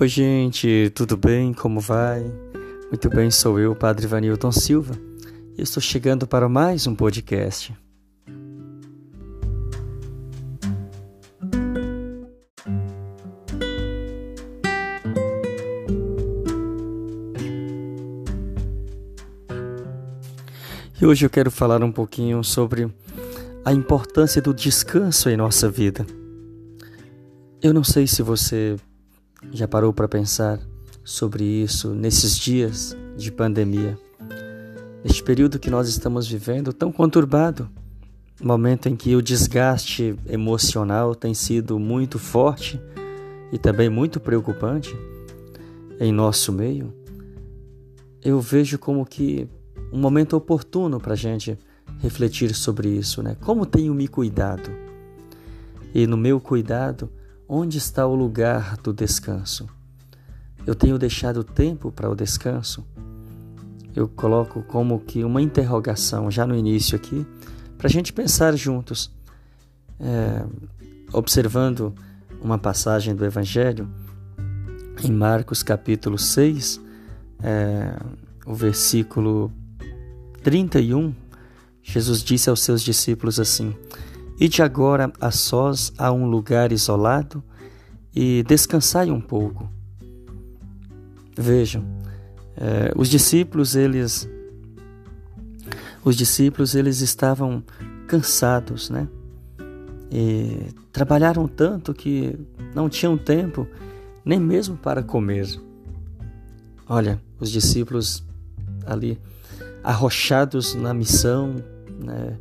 Oi, gente, tudo bem? Como vai? Muito bem, sou eu, Padre Vanilton Silva, e estou chegando para mais um podcast. E hoje eu quero falar um pouquinho sobre a importância do descanso em nossa vida. Eu não sei se você já parou para pensar sobre isso nesses dias de pandemia? Neste período que nós estamos vivendo tão conturbado, momento em que o desgaste emocional tem sido muito forte e também muito preocupante em nosso meio, eu vejo como que um momento oportuno para a gente refletir sobre isso, né? Como tenho me cuidado? E no meu cuidado, Onde está o lugar do descanso? Eu tenho deixado tempo para o descanso? Eu coloco como que uma interrogação já no início aqui, para a gente pensar juntos, é, observando uma passagem do Evangelho, em Marcos capítulo 6, é, o versículo 31, Jesus disse aos seus discípulos assim: Ide agora a sós a um lugar isolado e descansai um pouco. Vejam, eh, os discípulos eles os discípulos eles estavam cansados, né? E trabalharam tanto que não tinham tempo nem mesmo para comer. Olha, os discípulos ali arrochados na missão, né?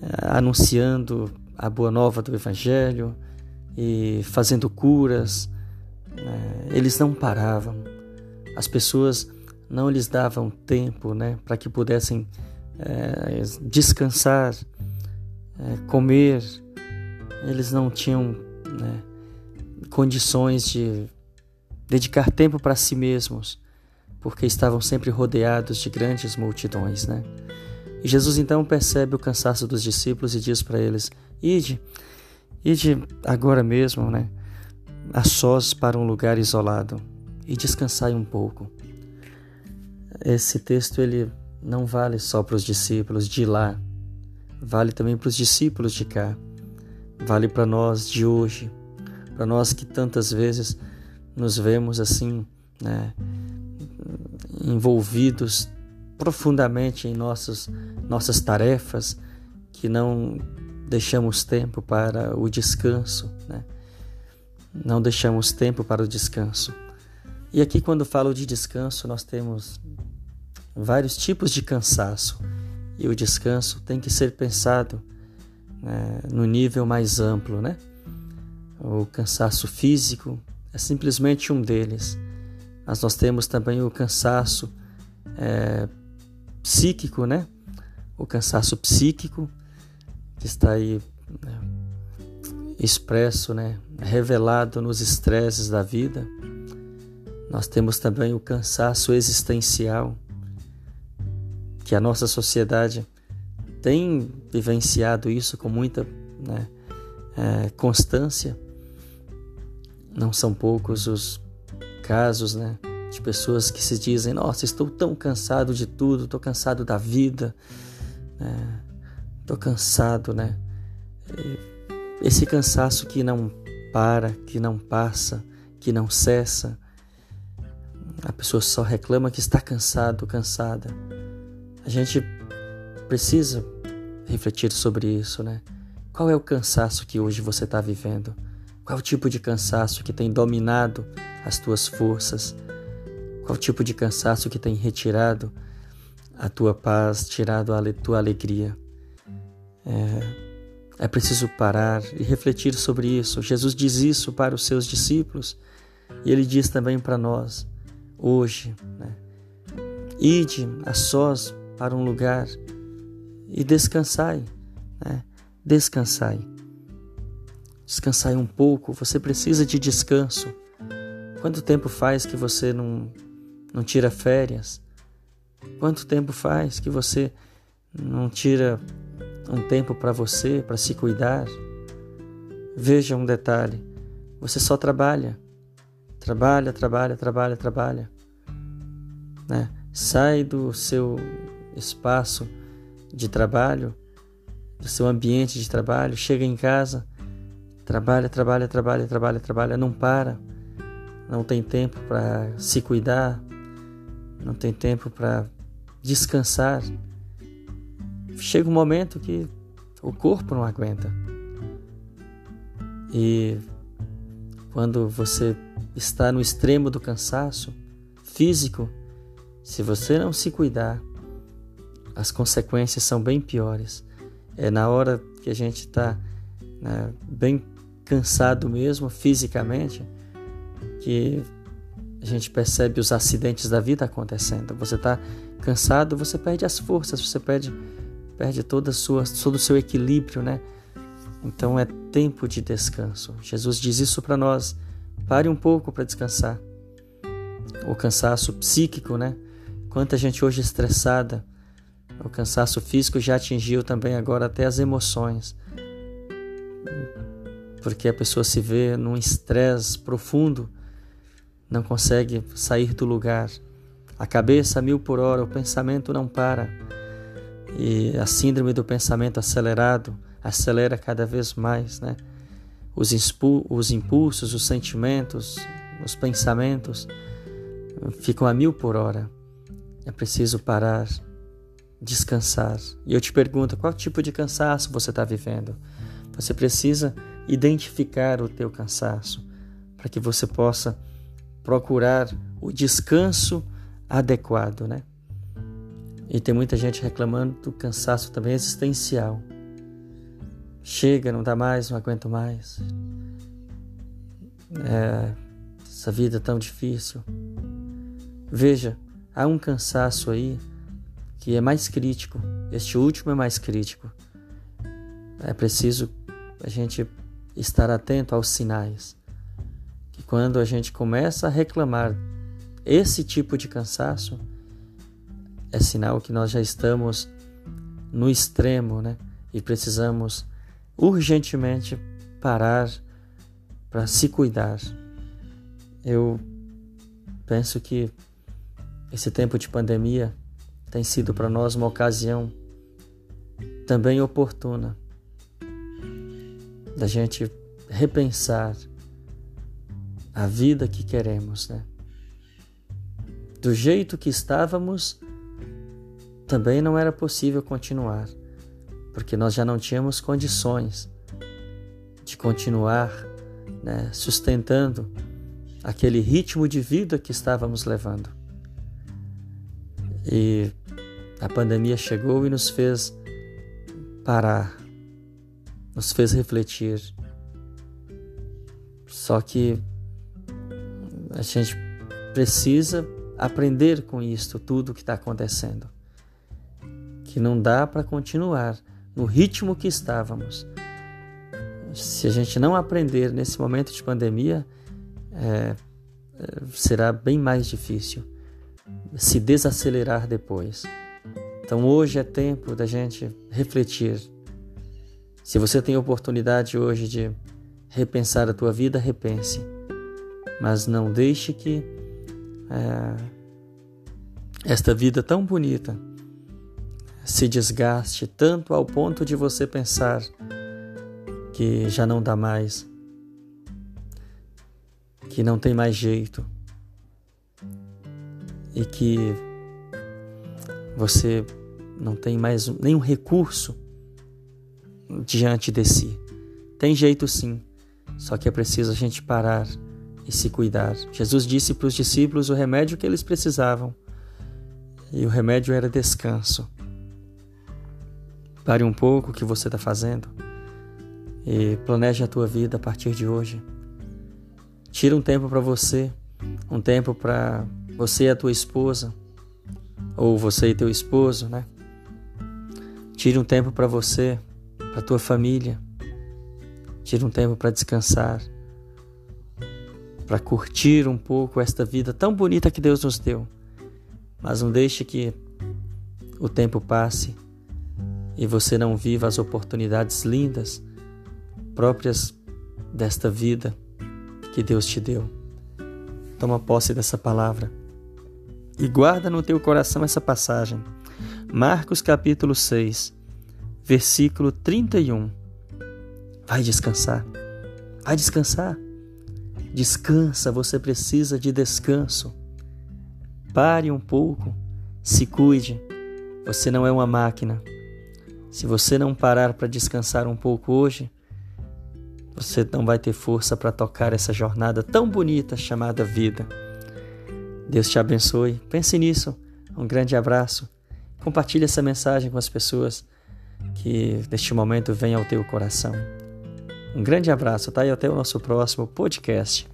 Eh, anunciando a boa nova do Evangelho e fazendo curas. Né? Eles não paravam. As pessoas não lhes davam tempo né, para que pudessem é, descansar, é, comer. Eles não tinham né, condições de dedicar tempo para si mesmos, porque estavam sempre rodeados de grandes multidões. Né? E Jesus então percebe o cansaço dos discípulos e diz para eles: Ide, ide agora mesmo, né? A sós para um lugar isolado e descansai um pouco. Esse texto ele não vale só para os discípulos de lá, vale também para os discípulos de cá, vale para nós de hoje, para nós que tantas vezes nos vemos assim, né, envolvidos profundamente em nossas, nossas tarefas, que não deixamos tempo para o descanso, né? não deixamos tempo para o descanso. E aqui, quando falo de descanso, nós temos vários tipos de cansaço, e o descanso tem que ser pensado né, no nível mais amplo, né? O cansaço físico é simplesmente um deles, mas nós temos também o cansaço é, psíquico, né? O cansaço psíquico que está aí né, expresso, né? Revelado nos estresses da vida. Nós temos também o cansaço existencial que a nossa sociedade tem vivenciado isso com muita né, é, constância. Não são poucos os casos, né? De pessoas que se dizem: Nossa, estou tão cansado de tudo, estou cansado da vida, estou né? cansado, né? Esse cansaço que não para, que não passa, que não cessa. A pessoa só reclama que está cansado, cansada. A gente precisa refletir sobre isso, né? Qual é o cansaço que hoje você está vivendo? Qual é o tipo de cansaço que tem dominado as tuas forças? Qual tipo de cansaço que tem retirado a tua paz, tirado a tua alegria? É, é preciso parar e refletir sobre isso. Jesus diz isso para os seus discípulos e ele diz também para nós hoje: né? Ide a sós para um lugar e descansai, né? descansai. Descansai um pouco, você precisa de descanso. Quanto tempo faz que você não não tira férias? Quanto tempo faz que você não tira um tempo para você, para se cuidar? Veja um detalhe: você só trabalha. Trabalha, trabalha, trabalha, trabalha. Né? Sai do seu espaço de trabalho, do seu ambiente de trabalho, chega em casa, trabalha, trabalha, trabalha, trabalha, trabalha, não para, não tem tempo para se cuidar, não tem tempo para descansar. Chega um momento que o corpo não aguenta. E quando você está no extremo do cansaço físico, se você não se cuidar, as consequências são bem piores. É na hora que a gente está né, bem cansado mesmo fisicamente que a gente percebe os acidentes da vida acontecendo. Você está cansado, você perde as forças, você perde, perde toda sua, todo o seu equilíbrio, né? Então é tempo de descanso. Jesus diz isso para nós. Pare um pouco para descansar. O cansaço psíquico, né? Quanta gente hoje estressada. O cansaço físico já atingiu também agora até as emoções. Porque a pessoa se vê num estresse profundo, não consegue sair do lugar. A cabeça a mil por hora, o pensamento não para. E a síndrome do pensamento acelerado acelera cada vez mais, né? Os, os impulsos, os sentimentos, os pensamentos ficam a mil por hora. É preciso parar, descansar. E eu te pergunto, qual tipo de cansaço você está vivendo? Você precisa identificar o teu cansaço para que você possa procurar o descanso adequado, né? E tem muita gente reclamando do cansaço também existencial. Chega, não dá mais, não aguento mais. É, essa vida é tão difícil. Veja, há um cansaço aí que é mais crítico. Este último é mais crítico. É preciso a gente estar atento aos sinais. Quando a gente começa a reclamar esse tipo de cansaço, é sinal que nós já estamos no extremo, né? E precisamos urgentemente parar para se cuidar. Eu penso que esse tempo de pandemia tem sido para nós uma ocasião também oportuna da gente repensar a vida que queremos, né? Do jeito que estávamos, também não era possível continuar porque nós já não tínhamos condições de continuar né, sustentando aquele ritmo de vida que estávamos levando. E a pandemia chegou e nos fez parar, nos fez refletir. Só que a gente precisa aprender com isto, tudo que está acontecendo. Que não dá para continuar no ritmo que estávamos. Se a gente não aprender nesse momento de pandemia, é, é, será bem mais difícil se desacelerar depois. Então hoje é tempo da gente refletir. Se você tem oportunidade hoje de repensar a tua vida, repense. Mas não deixe que é, esta vida tão bonita se desgaste tanto ao ponto de você pensar que já não dá mais, que não tem mais jeito e que você não tem mais nenhum recurso diante de si. Tem jeito sim, só que é preciso a gente parar e se cuidar. Jesus disse para os discípulos o remédio que eles precisavam, e o remédio era descanso. Pare um pouco o que você está fazendo e planeje a tua vida a partir de hoje. Tira um tempo para você, um tempo para você e a tua esposa, ou você e teu esposo, né? Tire um tempo para você, para tua família. Tire um tempo para descansar, para curtir um pouco esta vida tão bonita que Deus nos deu. Mas não deixe que o tempo passe e você não viva as oportunidades lindas próprias desta vida que Deus te deu. Toma posse dessa palavra e guarda no teu coração essa passagem. Marcos capítulo 6, versículo 31. Vai descansar. Vai descansar. Descansa, você precisa de descanso. Pare um pouco, se cuide. Você não é uma máquina. Se você não parar para descansar um pouco hoje, você não vai ter força para tocar essa jornada tão bonita chamada vida. Deus te abençoe. Pense nisso. Um grande abraço. Compartilhe essa mensagem com as pessoas que neste momento vem ao teu coração. Um grande abraço, tá? E até o nosso próximo podcast.